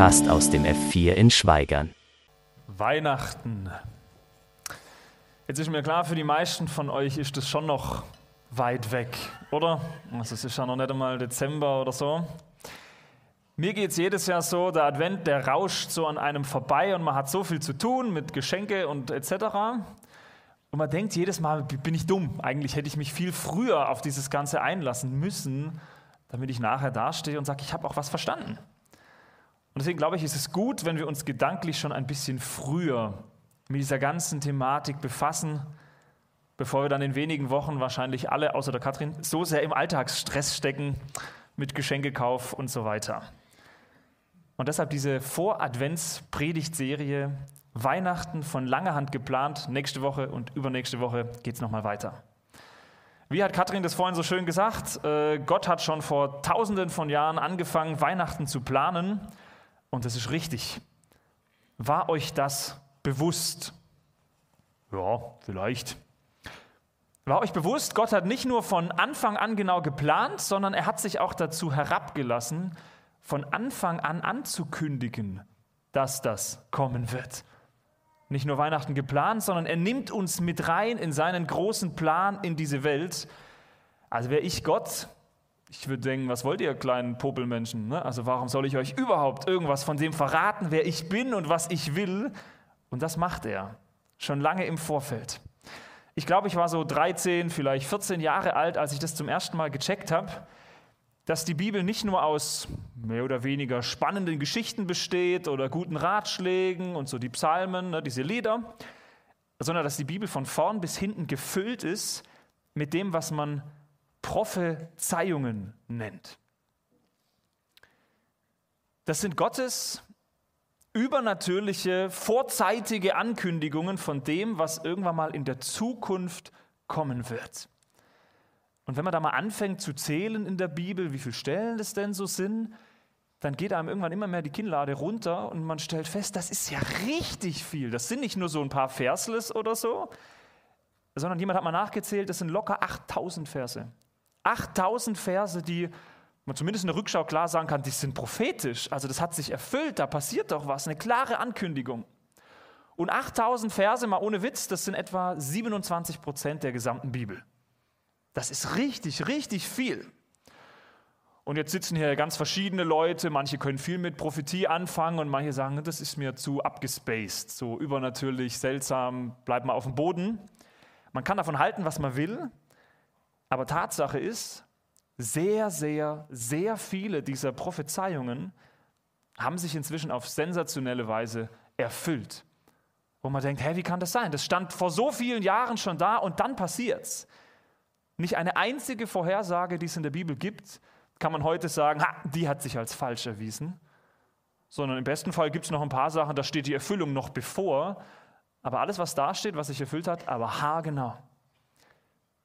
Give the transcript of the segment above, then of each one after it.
Podcast aus dem F4 in Schweigern. Weihnachten. Jetzt ist mir klar, für die meisten von euch ist das schon noch weit weg, oder? Also es ist ja noch nicht einmal Dezember oder so. Mir geht es jedes Jahr so, der Advent, der rauscht so an einem vorbei und man hat so viel zu tun mit Geschenke und etc. Und man denkt jedes Mal, bin ich dumm. Eigentlich hätte ich mich viel früher auf dieses Ganze einlassen müssen damit ich nachher dastehe und sage, ich habe auch was verstanden. Und deswegen glaube ich, ist es gut, wenn wir uns gedanklich schon ein bisschen früher mit dieser ganzen Thematik befassen, bevor wir dann in wenigen Wochen wahrscheinlich alle, außer der Katrin, so sehr im Alltagsstress stecken mit Geschenkekauf und so weiter. Und deshalb diese Vor-Advents-Predigtserie Weihnachten von langer Hand geplant. Nächste Woche und übernächste Woche geht es nochmal weiter. Wie hat Katrin das vorhin so schön gesagt? Äh, Gott hat schon vor tausenden von Jahren angefangen, Weihnachten zu planen. Und das ist richtig. War euch das bewusst? Ja, vielleicht. War euch bewusst, Gott hat nicht nur von Anfang an genau geplant, sondern er hat sich auch dazu herabgelassen, von Anfang an anzukündigen, dass das kommen wird nicht nur Weihnachten geplant, sondern er nimmt uns mit rein in seinen großen Plan in diese Welt. Also wäre ich Gott, ich würde denken, was wollt ihr kleinen Popelmenschen? Ne? Also warum soll ich euch überhaupt irgendwas von dem verraten, wer ich bin und was ich will? Und das macht er schon lange im Vorfeld. Ich glaube, ich war so 13, vielleicht 14 Jahre alt, als ich das zum ersten Mal gecheckt habe dass die Bibel nicht nur aus mehr oder weniger spannenden Geschichten besteht oder guten Ratschlägen und so die Psalmen, ne, diese Lieder, sondern dass die Bibel von vorn bis hinten gefüllt ist mit dem, was man Prophezeiungen nennt. Das sind Gottes übernatürliche, vorzeitige Ankündigungen von dem, was irgendwann mal in der Zukunft kommen wird. Und wenn man da mal anfängt zu zählen in der Bibel, wie viele Stellen es denn so sind, dann geht einem irgendwann immer mehr die Kinnlade runter und man stellt fest, das ist ja richtig viel. Das sind nicht nur so ein paar Versles oder so, sondern jemand hat mal nachgezählt, das sind locker 8000 Verse. 8000 Verse, die man zumindest in der Rückschau klar sagen kann, die sind prophetisch. Also das hat sich erfüllt, da passiert doch was, eine klare Ankündigung. Und 8000 Verse, mal ohne Witz, das sind etwa 27 Prozent der gesamten Bibel. Das ist richtig, richtig viel. Und jetzt sitzen hier ganz verschiedene Leute, manche können viel mit Prophetie anfangen und manche sagen, das ist mir zu abgespaced, so übernatürlich, seltsam, bleib mal auf dem Boden. Man kann davon halten, was man will, aber Tatsache ist, sehr, sehr, sehr viele dieser Prophezeiungen haben sich inzwischen auf sensationelle Weise erfüllt. Wo man denkt, hä, wie kann das sein? Das stand vor so vielen Jahren schon da und dann passiert's. Nicht eine einzige Vorhersage, die es in der Bibel gibt, kann man heute sagen, ha, die hat sich als falsch erwiesen. Sondern im besten Fall gibt es noch ein paar Sachen, da steht die Erfüllung noch bevor. Aber alles, was da steht, was sich erfüllt hat, aber haargenau.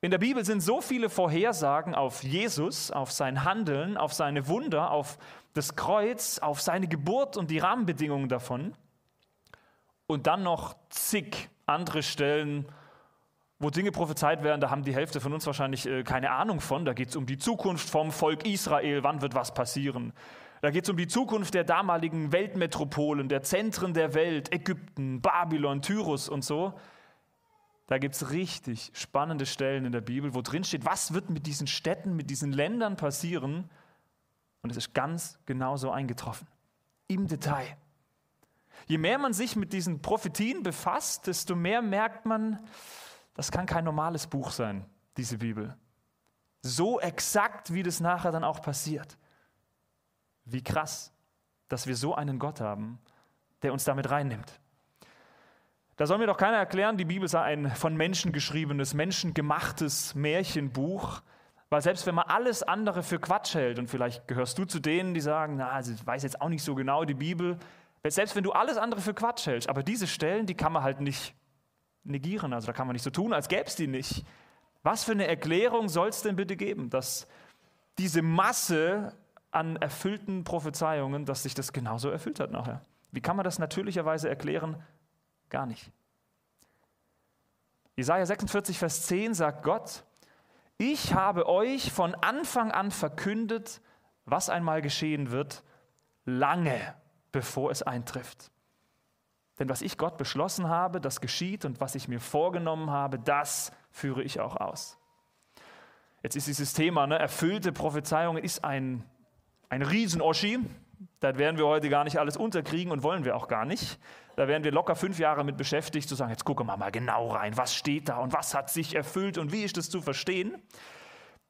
In der Bibel sind so viele Vorhersagen auf Jesus, auf sein Handeln, auf seine Wunder, auf das Kreuz, auf seine Geburt und die Rahmenbedingungen davon. Und dann noch zig andere Stellen, wo Dinge prophezeit werden, da haben die Hälfte von uns wahrscheinlich äh, keine Ahnung von. Da geht es um die Zukunft vom Volk Israel, wann wird was passieren. Da geht es um die Zukunft der damaligen Weltmetropolen, der Zentren der Welt, Ägypten, Babylon, Tyrus und so. Da gibt es richtig spannende Stellen in der Bibel, wo drin steht, was wird mit diesen Städten, mit diesen Ländern passieren. Und es ist ganz genau so eingetroffen. Im Detail. Je mehr man sich mit diesen Prophetien befasst, desto mehr merkt man, das kann kein normales Buch sein, diese Bibel. So exakt, wie das nachher dann auch passiert. Wie krass, dass wir so einen Gott haben, der uns damit reinnimmt. Da soll mir doch keiner erklären, die Bibel sei ein von Menschen geschriebenes, menschengemachtes Märchenbuch, weil selbst wenn man alles andere für Quatsch hält, und vielleicht gehörst du zu denen, die sagen, na, ich weiß jetzt auch nicht so genau die Bibel, selbst wenn du alles andere für Quatsch hältst, aber diese Stellen, die kann man halt nicht negieren. Also da kann man nicht so tun, als gäbe es die nicht. Was für eine Erklärung soll es denn bitte geben, dass diese Masse an erfüllten Prophezeiungen, dass sich das genauso erfüllt hat nachher? Wie kann man das natürlicherweise erklären? Gar nicht. Jesaja 46, Vers 10 sagt Gott: Ich habe euch von Anfang an verkündet, was einmal geschehen wird, lange bevor es eintrifft. Denn was ich Gott beschlossen habe, das geschieht und was ich mir vorgenommen habe, das führe ich auch aus. Jetzt ist dieses Thema, ne, erfüllte Prophezeiung ist ein, ein Riesenoschi. Da werden wir heute gar nicht alles unterkriegen und wollen wir auch gar nicht. Da werden wir locker fünf Jahre mit beschäftigt, zu sagen, jetzt gucken wir mal genau rein, was steht da und was hat sich erfüllt und wie ist das zu verstehen.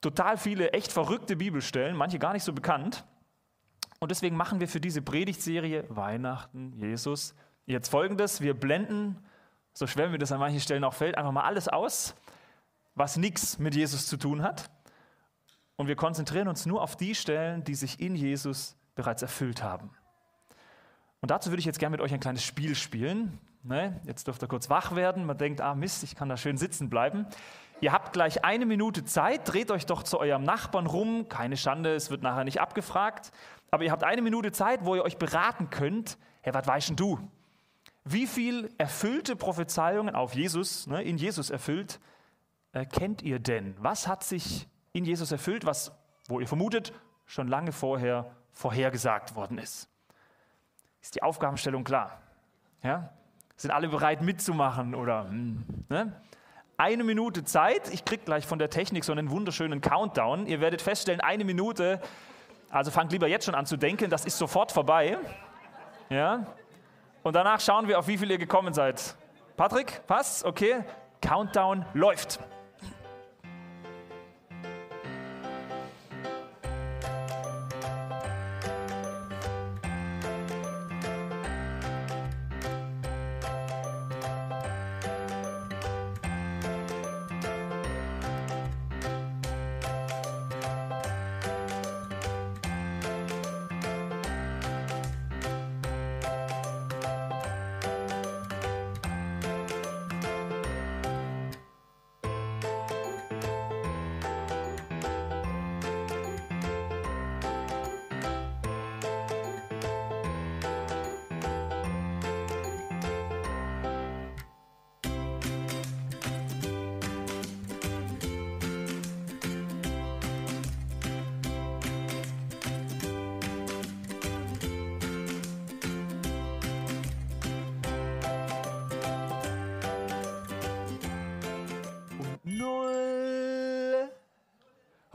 Total viele echt verrückte Bibelstellen, manche gar nicht so bekannt. Und deswegen machen wir für diese Predigtserie Weihnachten, Jesus, jetzt folgendes. Wir blenden, so schwer mir das an manchen Stellen auch fällt, einfach mal alles aus, was nichts mit Jesus zu tun hat. Und wir konzentrieren uns nur auf die Stellen, die sich in Jesus bereits erfüllt haben. Und dazu würde ich jetzt gerne mit euch ein kleines Spiel spielen. Ne? Jetzt dürft ihr kurz wach werden. Man denkt, ah Mist, ich kann da schön sitzen bleiben. Ihr habt gleich eine Minute Zeit, dreht euch doch zu eurem Nachbarn rum. Keine Schande, es wird nachher nicht abgefragt. Aber ihr habt eine Minute Zeit, wo ihr euch beraten könnt. Hey, was weißt denn du? Wie viel erfüllte Prophezeiungen auf Jesus, ne, in Jesus erfüllt, äh, kennt ihr denn? Was hat sich in Jesus erfüllt, was, wo ihr vermutet, schon lange vorher vorhergesagt worden ist? Ist die Aufgabenstellung klar? Ja? Sind alle bereit mitzumachen oder? Hm, ne? Eine Minute Zeit. Ich kriege gleich von der Technik so einen wunderschönen Countdown. Ihr werdet feststellen, eine Minute. Also fangt lieber jetzt schon an zu denken. Das ist sofort vorbei. Ja? Und danach schauen wir, auf wie viel ihr gekommen seid. Patrick, passt? Okay. Countdown läuft.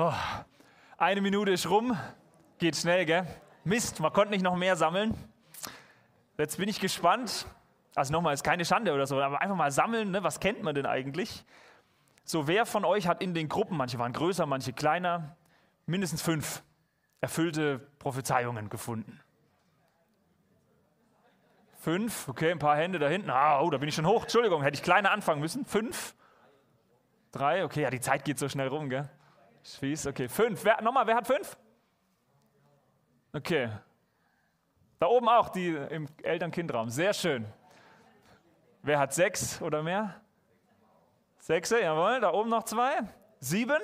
Oh, eine Minute ist rum. Geht schnell, gell? Mist, man konnte nicht noch mehr sammeln. Jetzt bin ich gespannt. Also nochmal, ist keine Schande oder so, aber einfach mal sammeln, ne? was kennt man denn eigentlich? So, wer von euch hat in den Gruppen, manche waren größer, manche kleiner, mindestens fünf erfüllte Prophezeiungen gefunden? Fünf, okay, ein paar Hände da hinten. Ah, oh, da bin ich schon hoch. Entschuldigung, hätte ich kleiner anfangen müssen. Fünf, drei, okay, ja, die Zeit geht so schnell rum, gell? Schwieß, okay. Fünf. Wer, nochmal, wer hat fünf? Okay. Da oben auch, die im Eltern-Kind-Raum. Sehr schön. Wer hat sechs oder mehr? Sechs, jawohl. Da oben noch zwei. Sieben.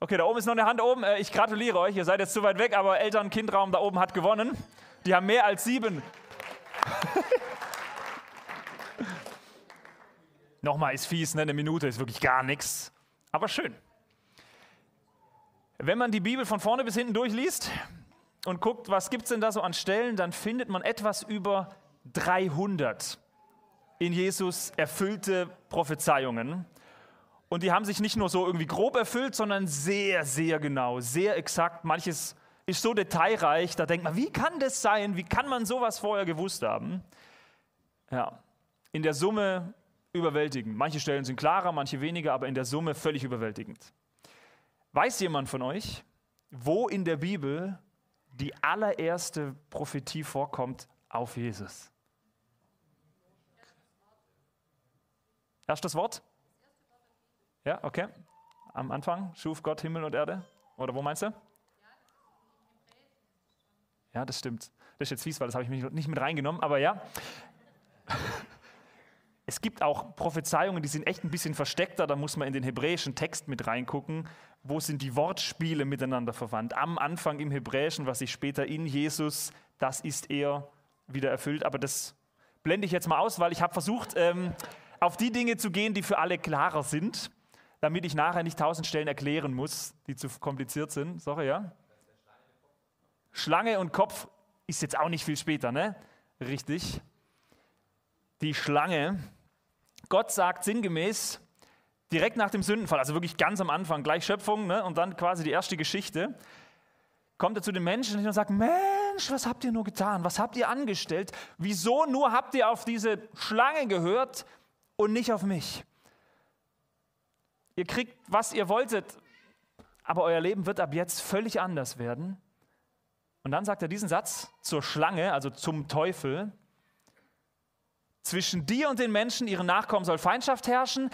Okay, da oben ist noch eine Hand oben. Äh, ich gratuliere euch. Ihr seid jetzt zu weit weg, aber Eltern-Kind-Raum da oben hat gewonnen. Die haben mehr als sieben. Nochmal ist fies, ne? eine Minute ist wirklich gar nichts, aber schön. Wenn man die Bibel von vorne bis hinten durchliest und guckt, was gibt es denn da so an Stellen, dann findet man etwas über 300 in Jesus erfüllte Prophezeiungen. Und die haben sich nicht nur so irgendwie grob erfüllt, sondern sehr, sehr genau, sehr exakt. Manches ist so detailreich, da denkt man, wie kann das sein? Wie kann man sowas vorher gewusst haben? Ja, in der Summe überwältigend. Manche Stellen sind klarer, manche weniger, aber in der Summe völlig überwältigend. Weiß jemand von euch, wo in der Bibel die allererste Prophetie vorkommt auf Jesus? Erstes Wort? Ja, okay. Am Anfang schuf Gott Himmel und Erde. Oder wo meinst du? Ja, das stimmt. Das ist jetzt fies, weil das habe ich mich nicht mit reingenommen, aber ja. Es gibt auch Prophezeiungen, die sind echt ein bisschen versteckter, da muss man in den hebräischen Text mit reingucken. Wo sind die Wortspiele miteinander verwandt? Am Anfang im Hebräischen, was sich später in Jesus, das ist er wieder erfüllt. Aber das blende ich jetzt mal aus, weil ich habe versucht, ähm, auf die Dinge zu gehen, die für alle klarer sind. damit ich nachher nicht tausend Stellen erklären muss, die zu kompliziert sind. Sorry, ja? Schlange und Kopf ist jetzt auch nicht viel später, ne? Richtig. Die Schlange. Gott sagt sinngemäß, direkt nach dem Sündenfall, also wirklich ganz am Anfang, gleich Schöpfung ne? und dann quasi die erste Geschichte, kommt er zu den Menschen und sagt, Mensch, was habt ihr nur getan? Was habt ihr angestellt? Wieso nur habt ihr auf diese Schlange gehört und nicht auf mich? Ihr kriegt, was ihr wolltet, aber euer Leben wird ab jetzt völlig anders werden. Und dann sagt er diesen Satz zur Schlange, also zum Teufel. Zwischen dir und den Menschen, ihren Nachkommen soll Feindschaft herrschen.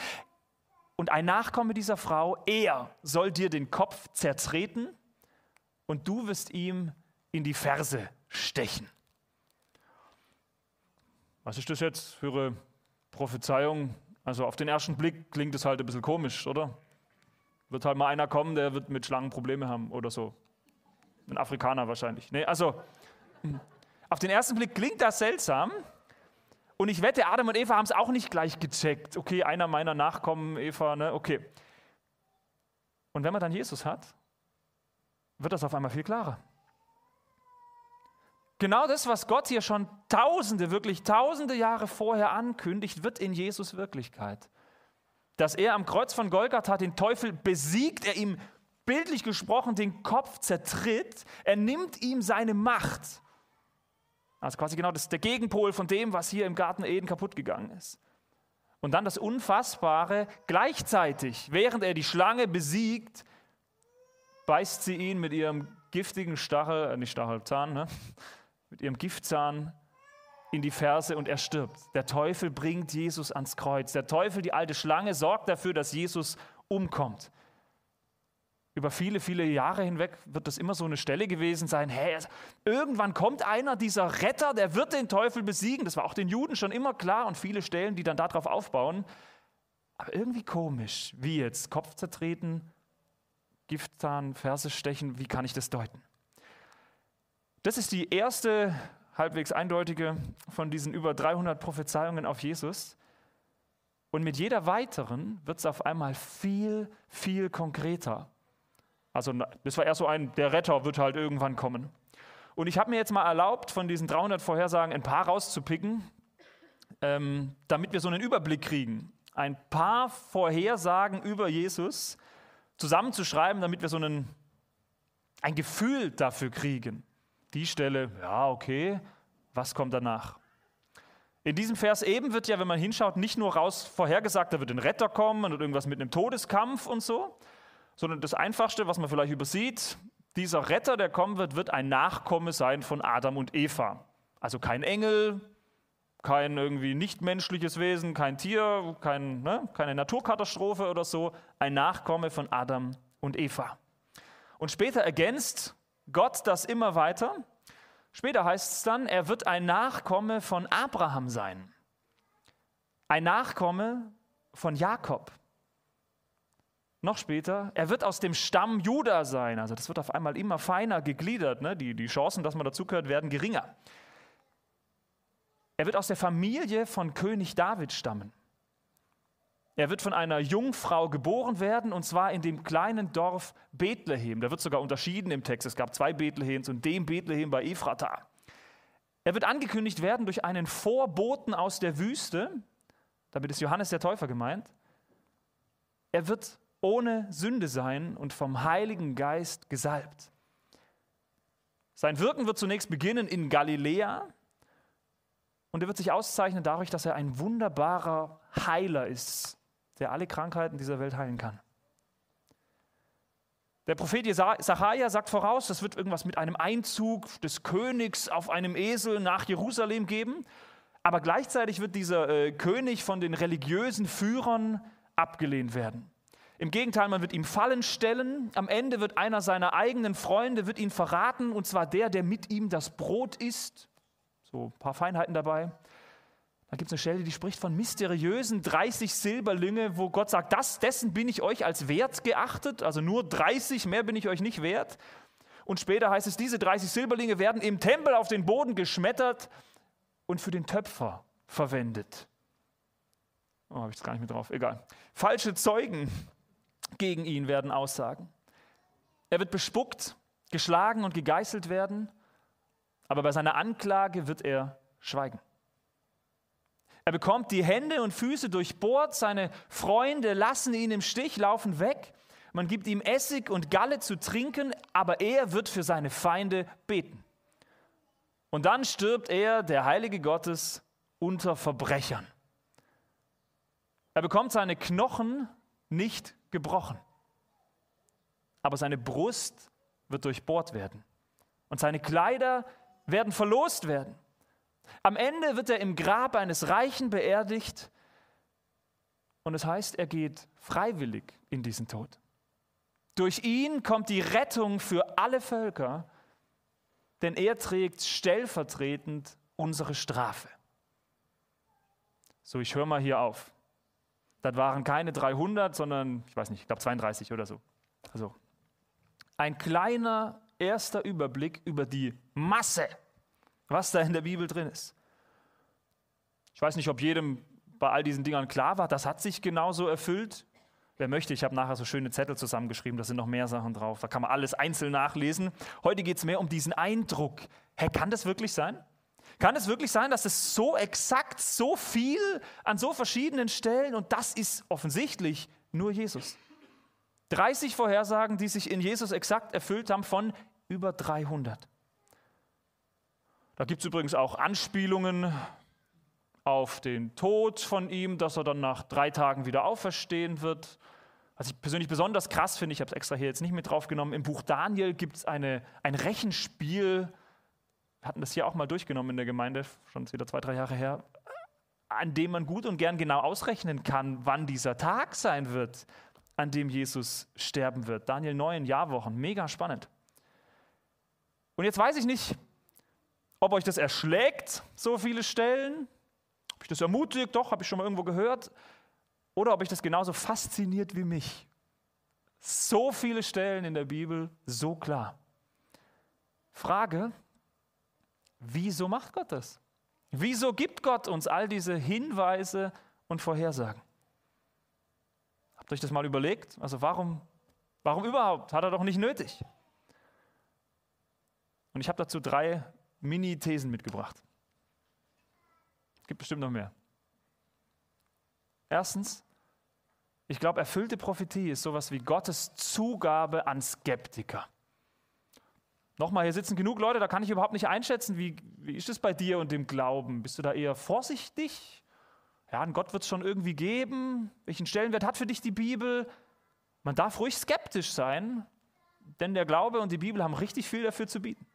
Und ein Nachkomme dieser Frau, er soll dir den Kopf zertreten und du wirst ihm in die Ferse stechen. Was ist das jetzt für eine Prophezeiung also auf den ersten Blick klingt es halt ein bisschen komisch, oder? Wird halt mal einer kommen, der wird mit Schlangen Probleme haben oder so. Ein Afrikaner wahrscheinlich. Nee, also auf den ersten Blick klingt das seltsam. Und ich wette, Adam und Eva haben es auch nicht gleich gecheckt. Okay, einer meiner Nachkommen, Eva, ne? Okay. Und wenn man dann Jesus hat, wird das auf einmal viel klarer. Genau das, was Gott hier schon tausende, wirklich tausende Jahre vorher ankündigt, wird in Jesus Wirklichkeit. Dass er am Kreuz von Golgatha den Teufel besiegt, er ihm bildlich gesprochen den Kopf zertritt, er nimmt ihm seine Macht. Also quasi genau das der Gegenpol von dem, was hier im Garten Eden kaputt gegangen ist. Und dann das Unfassbare, gleichzeitig, während er die Schlange besiegt, beißt sie ihn mit ihrem giftigen Stachel, äh nicht Stachelzahn, ne? mit ihrem Giftzahn in die Ferse und er stirbt. Der Teufel bringt Jesus ans Kreuz. Der Teufel, die alte Schlange, sorgt dafür, dass Jesus umkommt. Über viele, viele Jahre hinweg wird das immer so eine Stelle gewesen sein, hey, irgendwann kommt einer, dieser Retter, der wird den Teufel besiegen. Das war auch den Juden schon immer klar und viele Stellen, die dann darauf aufbauen. Aber irgendwie komisch, wie jetzt Kopf zertreten, Giftzahn, Ferse stechen, wie kann ich das deuten? Das ist die erste halbwegs eindeutige von diesen über 300 Prophezeiungen auf Jesus. Und mit jeder weiteren wird es auf einmal viel, viel konkreter. Also das war erst so ein, der Retter wird halt irgendwann kommen. Und ich habe mir jetzt mal erlaubt, von diesen 300 Vorhersagen ein paar rauszupicken, ähm, damit wir so einen Überblick kriegen. Ein paar Vorhersagen über Jesus zusammenzuschreiben, damit wir so einen, ein Gefühl dafür kriegen die Stelle, ja, okay, was kommt danach? In diesem Vers eben wird ja, wenn man hinschaut, nicht nur raus vorhergesagt, da wird ein Retter kommen und irgendwas mit einem Todeskampf und so, sondern das Einfachste, was man vielleicht übersieht, dieser Retter, der kommen wird, wird ein Nachkomme sein von Adam und Eva. Also kein Engel, kein irgendwie nichtmenschliches Wesen, kein Tier, kein, ne, keine Naturkatastrophe oder so, ein Nachkomme von Adam und Eva. Und später ergänzt Gott das immer weiter. Später heißt es dann, er wird ein Nachkomme von Abraham sein. Ein Nachkomme von Jakob. Noch später, er wird aus dem Stamm Juda sein. Also das wird auf einmal immer feiner gegliedert. Ne? Die, die Chancen, dass man dazugehört, werden geringer. Er wird aus der Familie von König David stammen. Er wird von einer Jungfrau geboren werden und zwar in dem kleinen Dorf Bethlehem. Da wird sogar unterschieden im Text. Es gab zwei Bethlehems und dem Bethlehem bei Ephrata. Er wird angekündigt werden durch einen Vorboten aus der Wüste. Damit ist Johannes der Täufer gemeint. Er wird ohne Sünde sein und vom Heiligen Geist gesalbt. Sein Wirken wird zunächst beginnen in Galiläa und er wird sich auszeichnen dadurch, dass er ein wunderbarer Heiler ist der alle Krankheiten dieser Welt heilen kann. Der Prophet Sacharja sagt voraus, es wird irgendwas mit einem Einzug des Königs auf einem Esel nach Jerusalem geben. Aber gleichzeitig wird dieser äh, König von den religiösen Führern abgelehnt werden. Im Gegenteil, man wird ihm Fallen stellen. Am Ende wird einer seiner eigenen Freunde wird ihn verraten, und zwar der, der mit ihm das Brot isst. So ein paar Feinheiten dabei. Da gibt es eine Stelle, die spricht von mysteriösen 30 Silberlinge, wo Gott sagt, das, dessen bin ich euch als wert geachtet, also nur 30, mehr bin ich euch nicht wert. Und später heißt es, diese 30 Silberlinge werden im Tempel auf den Boden geschmettert und für den Töpfer verwendet. Oh, habe ich jetzt gar nicht mehr drauf, egal. Falsche Zeugen gegen ihn werden aussagen. Er wird bespuckt, geschlagen und gegeißelt werden, aber bei seiner Anklage wird er schweigen. Er bekommt die Hände und Füße durchbohrt, seine Freunde lassen ihn im Stich, laufen weg. Man gibt ihm Essig und Galle zu trinken, aber er wird für seine Feinde beten. Und dann stirbt er, der Heilige Gottes, unter Verbrechern. Er bekommt seine Knochen nicht gebrochen, aber seine Brust wird durchbohrt werden und seine Kleider werden verlost werden. Am Ende wird er im Grab eines Reichen beerdigt und es heißt, er geht freiwillig in diesen Tod. Durch ihn kommt die Rettung für alle Völker, denn er trägt stellvertretend unsere Strafe. So, ich höre mal hier auf. Das waren keine 300, sondern, ich weiß nicht, ich glaube 32 oder so. Also, ein kleiner erster Überblick über die Masse was da in der Bibel drin ist. Ich weiß nicht, ob jedem bei all diesen Dingern klar war, das hat sich genauso erfüllt. Wer möchte, ich habe nachher so schöne Zettel zusammengeschrieben, da sind noch mehr Sachen drauf, da kann man alles einzeln nachlesen. Heute geht es mehr um diesen Eindruck. Hä, kann das wirklich sein? Kann es wirklich sein, dass es so exakt, so viel an so verschiedenen Stellen und das ist offensichtlich nur Jesus? 30 Vorhersagen, die sich in Jesus exakt erfüllt haben von über 300. Da gibt es übrigens auch Anspielungen auf den Tod von ihm, dass er dann nach drei Tagen wieder auferstehen wird. Was ich persönlich besonders krass finde, ich habe es extra hier jetzt nicht mit draufgenommen, im Buch Daniel gibt es ein Rechenspiel, hatten das hier auch mal durchgenommen in der Gemeinde, schon wieder zwei, drei Jahre her, an dem man gut und gern genau ausrechnen kann, wann dieser Tag sein wird, an dem Jesus sterben wird. Daniel 9 Jahrwochen, mega spannend. Und jetzt weiß ich nicht, ob euch das erschlägt, so viele Stellen, ob ich das ermutigt, doch, habe ich schon mal irgendwo gehört, oder ob ich das genauso fasziniert wie mich. So viele Stellen in der Bibel, so klar. Frage, wieso macht Gott das? Wieso gibt Gott uns all diese Hinweise und Vorhersagen? Habt ihr euch das mal überlegt? Also warum, warum überhaupt? Hat er doch nicht nötig. Und ich habe dazu drei Mini-Thesen mitgebracht. Gibt bestimmt noch mehr. Erstens, ich glaube, erfüllte Prophetie ist sowas wie Gottes Zugabe an Skeptiker. Nochmal, hier sitzen genug Leute, da kann ich überhaupt nicht einschätzen, wie, wie ist es bei dir und dem Glauben? Bist du da eher vorsichtig? Ja, an Gott wird es schon irgendwie geben. Welchen Stellenwert hat für dich die Bibel? Man darf ruhig skeptisch sein, denn der Glaube und die Bibel haben richtig viel dafür zu bieten.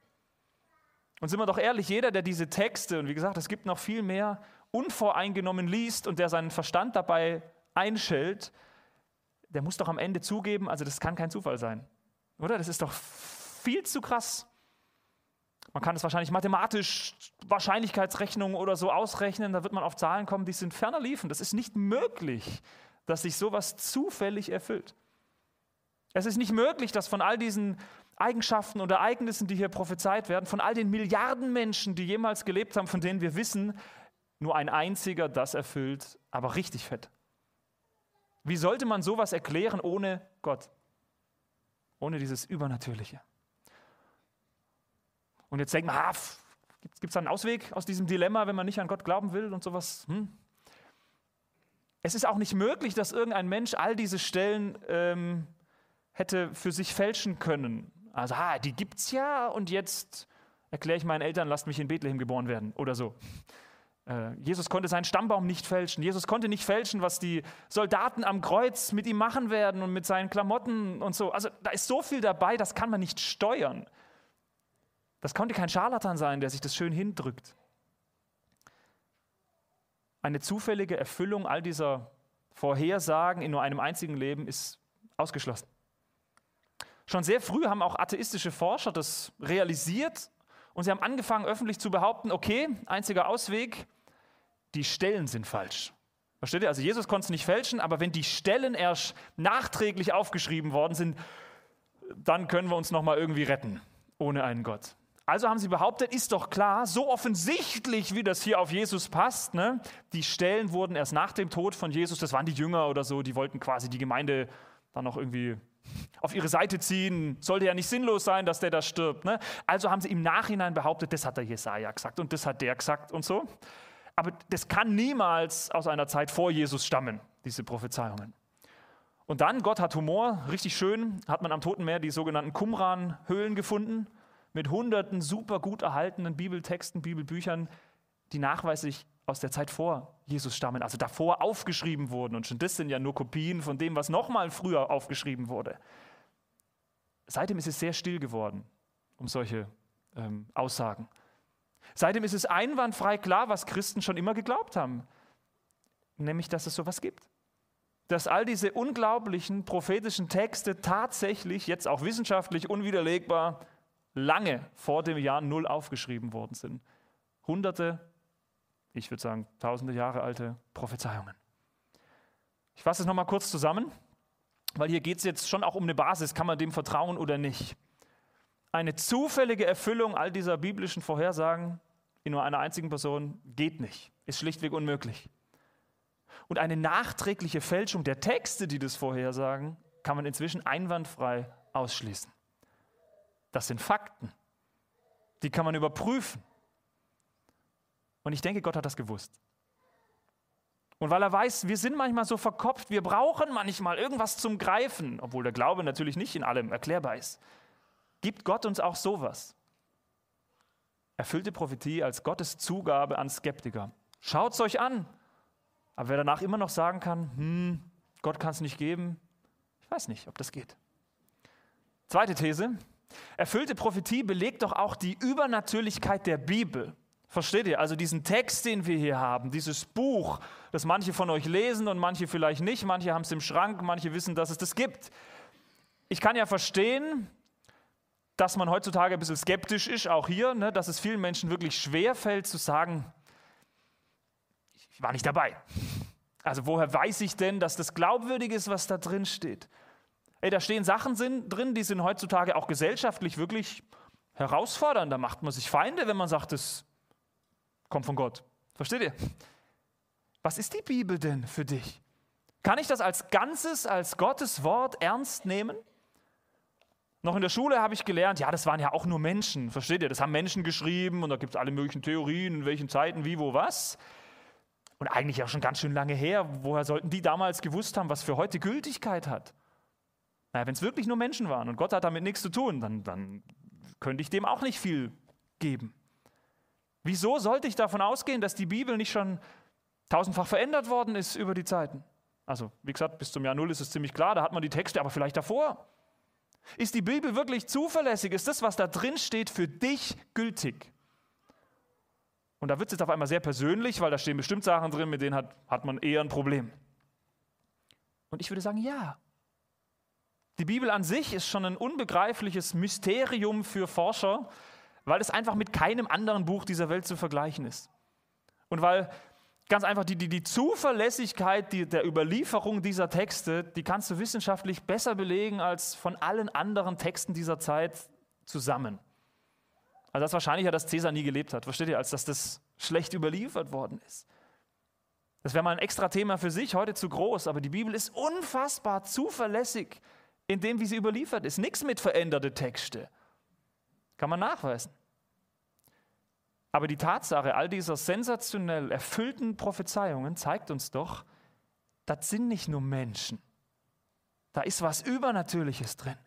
Und sind wir doch ehrlich, jeder, der diese Texte, und wie gesagt, es gibt noch viel mehr, unvoreingenommen liest und der seinen Verstand dabei einschält, der muss doch am Ende zugeben, also das kann kein Zufall sein. Oder? Das ist doch viel zu krass. Man kann es wahrscheinlich mathematisch, Wahrscheinlichkeitsrechnungen oder so ausrechnen, da wird man auf Zahlen kommen, die sind ferner liefen. Das ist nicht möglich, dass sich sowas zufällig erfüllt. Es ist nicht möglich, dass von all diesen Eigenschaften und Ereignissen, die hier prophezeit werden, von all den Milliarden Menschen, die jemals gelebt haben, von denen wir wissen, nur ein einziger das erfüllt, aber richtig fett. Wie sollte man sowas erklären ohne Gott? Ohne dieses Übernatürliche. Und jetzt denkt man, ah, gibt es da einen Ausweg aus diesem Dilemma, wenn man nicht an Gott glauben will und sowas? Hm? Es ist auch nicht möglich, dass irgendein Mensch all diese Stellen ähm, hätte für sich fälschen können. Also, ah, die gibt's ja und jetzt erkläre ich meinen Eltern, lasst mich in Bethlehem geboren werden oder so. Äh, Jesus konnte seinen Stammbaum nicht fälschen. Jesus konnte nicht fälschen, was die Soldaten am Kreuz mit ihm machen werden und mit seinen Klamotten und so. Also da ist so viel dabei, das kann man nicht steuern. Das konnte kein Scharlatan sein, der sich das schön hindrückt. Eine zufällige Erfüllung all dieser Vorhersagen in nur einem einzigen Leben ist ausgeschlossen. Schon sehr früh haben auch atheistische Forscher das realisiert und sie haben angefangen, öffentlich zu behaupten, okay, einziger Ausweg, die Stellen sind falsch. Versteht ihr? Also Jesus konnte es nicht fälschen, aber wenn die Stellen erst nachträglich aufgeschrieben worden sind, dann können wir uns noch mal irgendwie retten ohne einen Gott. Also haben sie behauptet, ist doch klar, so offensichtlich, wie das hier auf Jesus passt, ne? die Stellen wurden erst nach dem Tod von Jesus, das waren die Jünger oder so, die wollten quasi die Gemeinde dann noch irgendwie auf ihre Seite ziehen. Sollte ja nicht sinnlos sein, dass der da stirbt. Ne? Also haben sie im Nachhinein behauptet, das hat der Jesaja gesagt und das hat der gesagt und so. Aber das kann niemals aus einer Zeit vor Jesus stammen, diese Prophezeiungen. Und dann, Gott hat Humor, richtig schön, hat man am Toten Meer die sogenannten Qumran-Höhlen gefunden, mit hunderten super gut erhaltenen Bibeltexten, Bibelbüchern, die nachweislich aus der Zeit vor Jesus stammen, also davor aufgeschrieben wurden. Und schon das sind ja nur Kopien von dem, was nochmal früher aufgeschrieben wurde. Seitdem ist es sehr still geworden um solche ähm, Aussagen. Seitdem ist es einwandfrei klar, was Christen schon immer geglaubt haben, nämlich dass es sowas gibt dass all diese unglaublichen prophetischen Texte tatsächlich, jetzt auch wissenschaftlich unwiderlegbar, lange vor dem Jahr Null aufgeschrieben worden sind. Hunderte, ich würde sagen tausende Jahre alte Prophezeiungen. Ich fasse es nochmal kurz zusammen, weil hier geht es jetzt schon auch um eine Basis, kann man dem vertrauen oder nicht. Eine zufällige Erfüllung all dieser biblischen Vorhersagen in nur einer einzigen Person geht nicht, ist schlichtweg unmöglich. Und eine nachträgliche Fälschung der Texte, die das vorhersagen, kann man inzwischen einwandfrei ausschließen. Das sind Fakten. Die kann man überprüfen. Und ich denke, Gott hat das gewusst. Und weil er weiß, wir sind manchmal so verkopft, wir brauchen manchmal irgendwas zum Greifen, obwohl der Glaube natürlich nicht in allem erklärbar ist, gibt Gott uns auch sowas. Erfüllte Prophetie als Gottes Zugabe an Skeptiker. Schaut es euch an. Aber wer danach immer noch sagen kann, hm, Gott kann es nicht geben, ich weiß nicht, ob das geht. Zweite These. Erfüllte Prophetie belegt doch auch die Übernatürlichkeit der Bibel. Versteht ihr? Also diesen Text, den wir hier haben, dieses Buch, das manche von euch lesen und manche vielleicht nicht, manche haben es im Schrank, manche wissen, dass es das gibt. Ich kann ja verstehen, dass man heutzutage ein bisschen skeptisch ist, auch hier, ne, dass es vielen Menschen wirklich schwer fällt zu sagen, ich war nicht dabei. Also woher weiß ich denn, dass das glaubwürdig ist, was da drin steht? Ey, da stehen Sachen drin, die sind heutzutage auch gesellschaftlich wirklich herausfordernd. Da macht man sich Feinde, wenn man sagt, es kommt von Gott. Versteht ihr? Was ist die Bibel denn für dich? Kann ich das als Ganzes, als Gottes Wort ernst nehmen? Noch in der Schule habe ich gelernt, ja, das waren ja auch nur Menschen. Versteht ihr? Das haben Menschen geschrieben und da gibt es alle möglichen Theorien, in welchen Zeiten, wie, wo, was. Und eigentlich auch schon ganz schön lange her. Woher sollten die damals gewusst haben, was für heute Gültigkeit hat? Naja, wenn es wirklich nur Menschen waren und Gott hat damit nichts zu tun, dann, dann könnte ich dem auch nicht viel geben. Wieso sollte ich davon ausgehen, dass die Bibel nicht schon tausendfach verändert worden ist über die Zeiten? Also, wie gesagt, bis zum Jahr Null ist es ziemlich klar, da hat man die Texte, aber vielleicht davor. Ist die Bibel wirklich zuverlässig? Ist das, was da drin steht, für dich gültig? Und da wird es jetzt auf einmal sehr persönlich, weil da stehen bestimmt Sachen drin, mit denen hat, hat man eher ein Problem. Und ich würde sagen, ja. Die Bibel an sich ist schon ein unbegreifliches Mysterium für Forscher, weil es einfach mit keinem anderen Buch dieser Welt zu vergleichen ist. Und weil ganz einfach die, die, die Zuverlässigkeit die, der Überlieferung dieser Texte, die kannst du wissenschaftlich besser belegen als von allen anderen Texten dieser Zeit zusammen. Also das wahrscheinlicher, dass Cäsar nie gelebt hat, versteht ihr, als dass das schlecht überliefert worden ist. Das wäre mal ein extra Thema für sich, heute zu groß, aber die Bibel ist unfassbar zuverlässig in dem, wie sie überliefert ist. Nichts mit veränderte Texte. Kann man nachweisen. Aber die Tatsache all dieser sensationell erfüllten Prophezeiungen zeigt uns doch, das sind nicht nur Menschen. Da ist was Übernatürliches drin.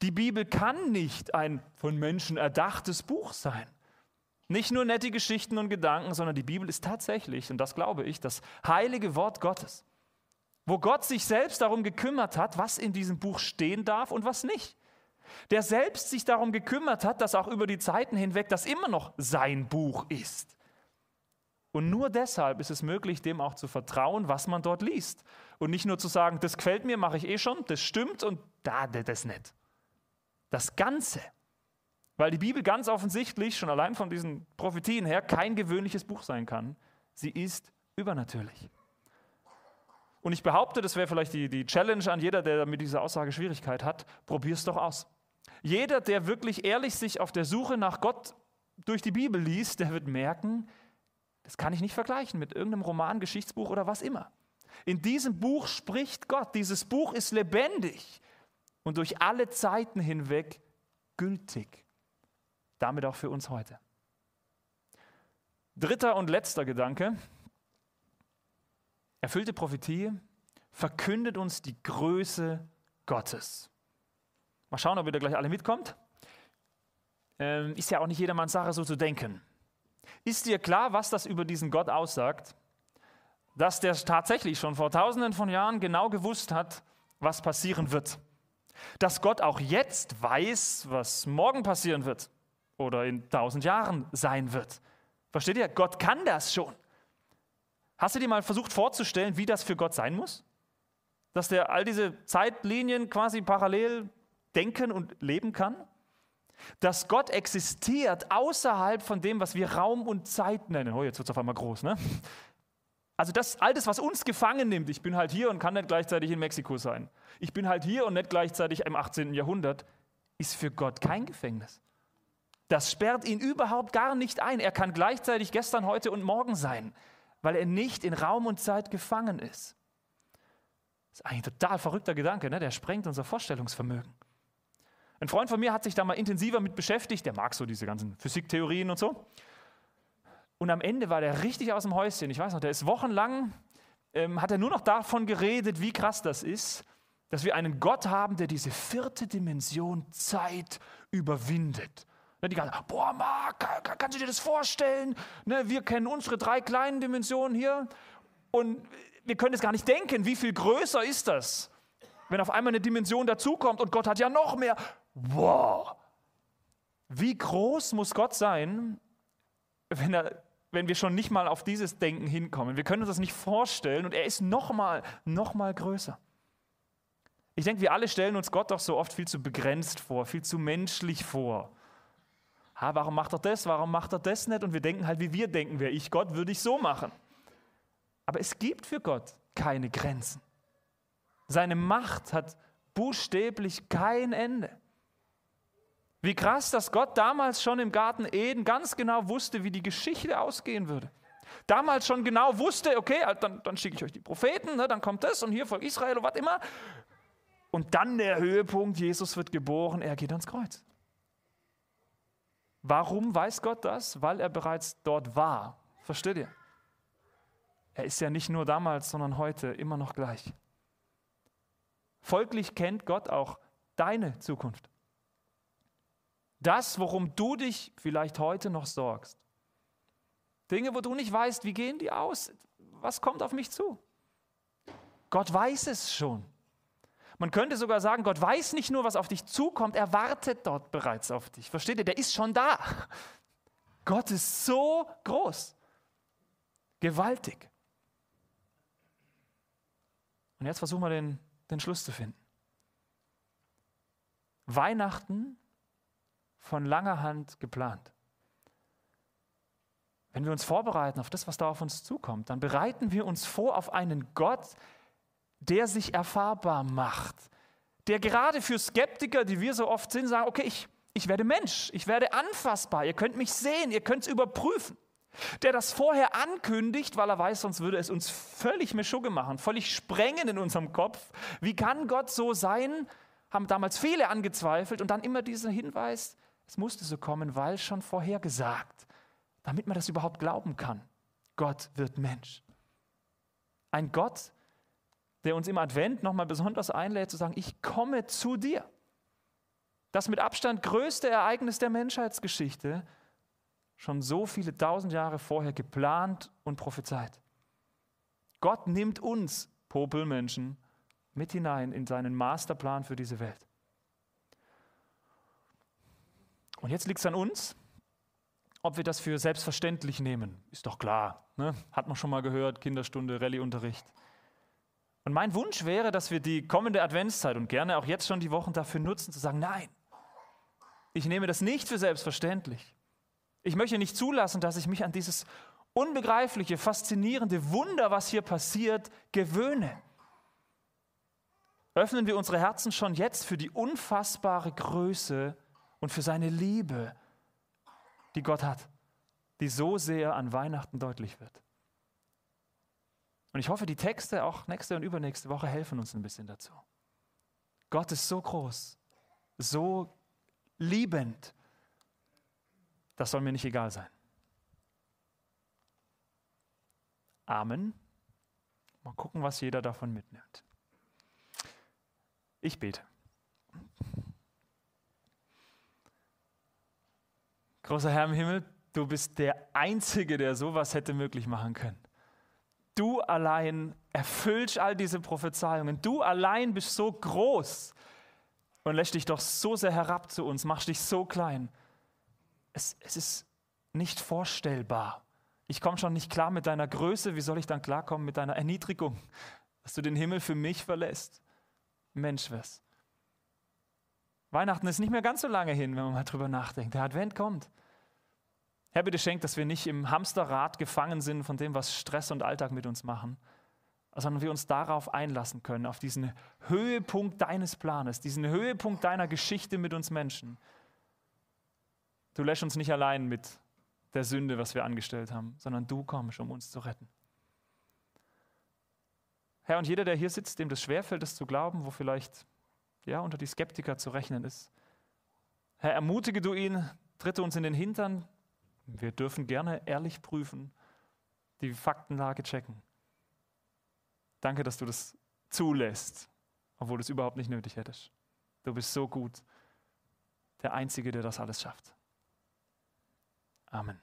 Die Bibel kann nicht ein von Menschen erdachtes Buch sein. Nicht nur nette Geschichten und Gedanken, sondern die Bibel ist tatsächlich, und das glaube ich, das heilige Wort Gottes, wo Gott sich selbst darum gekümmert hat, was in diesem Buch stehen darf und was nicht. Der selbst sich darum gekümmert hat, dass auch über die Zeiten hinweg das immer noch sein Buch ist. Und nur deshalb ist es möglich, dem auch zu vertrauen, was man dort liest. Und nicht nur zu sagen, das gefällt mir, mache ich eh schon, das stimmt und da, das nicht. Das Ganze. Weil die Bibel ganz offensichtlich, schon allein von diesen Prophetien her, kein gewöhnliches Buch sein kann. Sie ist übernatürlich. Und ich behaupte, das wäre vielleicht die, die Challenge an jeder, der mit dieser Aussage Schwierigkeit hat, probier es doch aus. Jeder, der wirklich ehrlich sich auf der Suche nach Gott durch die Bibel liest, der wird merken, das kann ich nicht vergleichen mit irgendeinem Roman, Geschichtsbuch oder was immer. In diesem Buch spricht Gott. Dieses Buch ist lebendig und durch alle Zeiten hinweg gültig. Damit auch für uns heute. Dritter und letzter Gedanke. Erfüllte Prophetie verkündet uns die Größe Gottes. Mal schauen, ob ihr da gleich alle mitkommt. Ähm, ist ja auch nicht jedermanns Sache, so zu denken. Ist dir klar, was das über diesen Gott aussagt? Dass der tatsächlich schon vor tausenden von Jahren genau gewusst hat, was passieren wird. Dass Gott auch jetzt weiß, was morgen passieren wird oder in tausend Jahren sein wird. Versteht ihr? Gott kann das schon. Hast du dir mal versucht vorzustellen, wie das für Gott sein muss? Dass der all diese Zeitlinien quasi parallel denken und leben kann? Dass Gott existiert außerhalb von dem, was wir Raum und Zeit nennen. Oh, jetzt wird es auf einmal groß, ne? Also das, all das, was uns gefangen nimmt, ich bin halt hier und kann nicht gleichzeitig in Mexiko sein. Ich bin halt hier und nicht gleichzeitig im 18. Jahrhundert, ist für Gott kein Gefängnis. Das sperrt ihn überhaupt gar nicht ein. Er kann gleichzeitig gestern, heute und morgen sein, weil er nicht in Raum und Zeit gefangen ist. Das ist eigentlich ein total verrückter Gedanke, ne? der sprengt unser Vorstellungsvermögen. Ein Freund von mir hat sich da mal intensiver mit beschäftigt, der mag so diese ganzen Physiktheorien und so. Und am Ende war der richtig aus dem Häuschen. Ich weiß noch, der ist wochenlang, ähm, hat er nur noch davon geredet, wie krass das ist, dass wir einen Gott haben, der diese vierte Dimension Zeit überwindet. Ne, die ganzen, boah, Marc, kannst du dir das vorstellen? Ne, wir kennen unsere drei kleinen Dimensionen hier und wir können es gar nicht denken, wie viel größer ist das, wenn auf einmal eine Dimension dazukommt und Gott hat ja noch mehr. Wow! Wie groß muss Gott sein, wenn er wenn wir schon nicht mal auf dieses Denken hinkommen. Wir können uns das nicht vorstellen und er ist noch mal, noch mal größer. Ich denke, wir alle stellen uns Gott doch so oft viel zu begrenzt vor, viel zu menschlich vor. Ha, warum macht er das? Warum macht er das nicht? Und wir denken halt, wie wir denken. Wäre ich Gott, würde ich so machen. Aber es gibt für Gott keine Grenzen. Seine Macht hat buchstäblich kein Ende. Wie krass, dass Gott damals schon im Garten Eden ganz genau wusste, wie die Geschichte ausgehen würde. Damals schon genau wusste, okay, halt, dann, dann schicke ich euch die Propheten, ne, dann kommt das und hier Volk Israel und was immer. Und dann der Höhepunkt, Jesus wird geboren, er geht ans Kreuz. Warum weiß Gott das? Weil er bereits dort war. Versteht ihr? Er ist ja nicht nur damals, sondern heute immer noch gleich. Folglich kennt Gott auch deine Zukunft. Das, worum du dich vielleicht heute noch sorgst. Dinge, wo du nicht weißt, wie gehen die aus? Was kommt auf mich zu? Gott weiß es schon. Man könnte sogar sagen, Gott weiß nicht nur, was auf dich zukommt, er wartet dort bereits auf dich. Versteht ihr? Der ist schon da. Gott ist so groß, gewaltig. Und jetzt versuchen wir den, den Schluss zu finden. Weihnachten von langer Hand geplant. Wenn wir uns vorbereiten auf das, was da auf uns zukommt, dann bereiten wir uns vor auf einen Gott, der sich erfahrbar macht. Der gerade für Skeptiker, die wir so oft sind, sagen, okay, ich, ich werde Mensch, ich werde anfassbar, ihr könnt mich sehen, ihr könnt es überprüfen. Der das vorher ankündigt, weil er weiß, sonst würde es uns völlig Mischugge machen, völlig sprengen in unserem Kopf. Wie kann Gott so sein? Haben damals viele angezweifelt und dann immer dieser Hinweis, es musste so kommen, weil schon vorhergesagt, damit man das überhaupt glauben kann. Gott wird Mensch. Ein Gott, der uns im Advent nochmal besonders einlädt zu sagen, ich komme zu dir. Das mit Abstand größte Ereignis der Menschheitsgeschichte, schon so viele tausend Jahre vorher geplant und prophezeit. Gott nimmt uns, Popelmenschen, mit hinein in seinen Masterplan für diese Welt. Und jetzt liegt es an uns, ob wir das für selbstverständlich nehmen. Ist doch klar, ne? hat man schon mal gehört, Kinderstunde, Rallyeunterricht. Und mein Wunsch wäre, dass wir die kommende Adventszeit und gerne auch jetzt schon die Wochen dafür nutzen, zu sagen, nein, ich nehme das nicht für selbstverständlich. Ich möchte nicht zulassen, dass ich mich an dieses unbegreifliche, faszinierende Wunder, was hier passiert, gewöhne. Öffnen wir unsere Herzen schon jetzt für die unfassbare Größe und für seine Liebe, die Gott hat, die so sehr an Weihnachten deutlich wird. Und ich hoffe, die Texte auch nächste und übernächste Woche helfen uns ein bisschen dazu. Gott ist so groß, so liebend. Das soll mir nicht egal sein. Amen. Mal gucken, was jeder davon mitnimmt. Ich bete. Großer Herr im Himmel, du bist der Einzige, der sowas hätte möglich machen können. Du allein erfüllst all diese Prophezeiungen. Du allein bist so groß und lässt dich doch so sehr herab zu uns, machst dich so klein. Es, es ist nicht vorstellbar. Ich komme schon nicht klar mit deiner Größe. Wie soll ich dann klarkommen mit deiner Erniedrigung, dass du den Himmel für mich verlässt? Mensch, was? Weihnachten ist nicht mehr ganz so lange hin, wenn man mal drüber nachdenkt. Der Advent kommt. Herr, bitte schenk, dass wir nicht im Hamsterrad gefangen sind von dem, was Stress und Alltag mit uns machen, sondern wir uns darauf einlassen können, auf diesen Höhepunkt deines Planes, diesen Höhepunkt deiner Geschichte mit uns Menschen. Du lässt uns nicht allein mit der Sünde, was wir angestellt haben, sondern du kommst, um uns zu retten. Herr, und jeder, der hier sitzt, dem das schwerfällt, das zu glauben, wo vielleicht ja, unter die Skeptiker zu rechnen ist, Herr, ermutige du ihn, tritte uns in den Hintern, wir dürfen gerne ehrlich prüfen, die Faktenlage checken. Danke, dass du das zulässt, obwohl du es überhaupt nicht nötig hättest. Du bist so gut, der Einzige, der das alles schafft. Amen.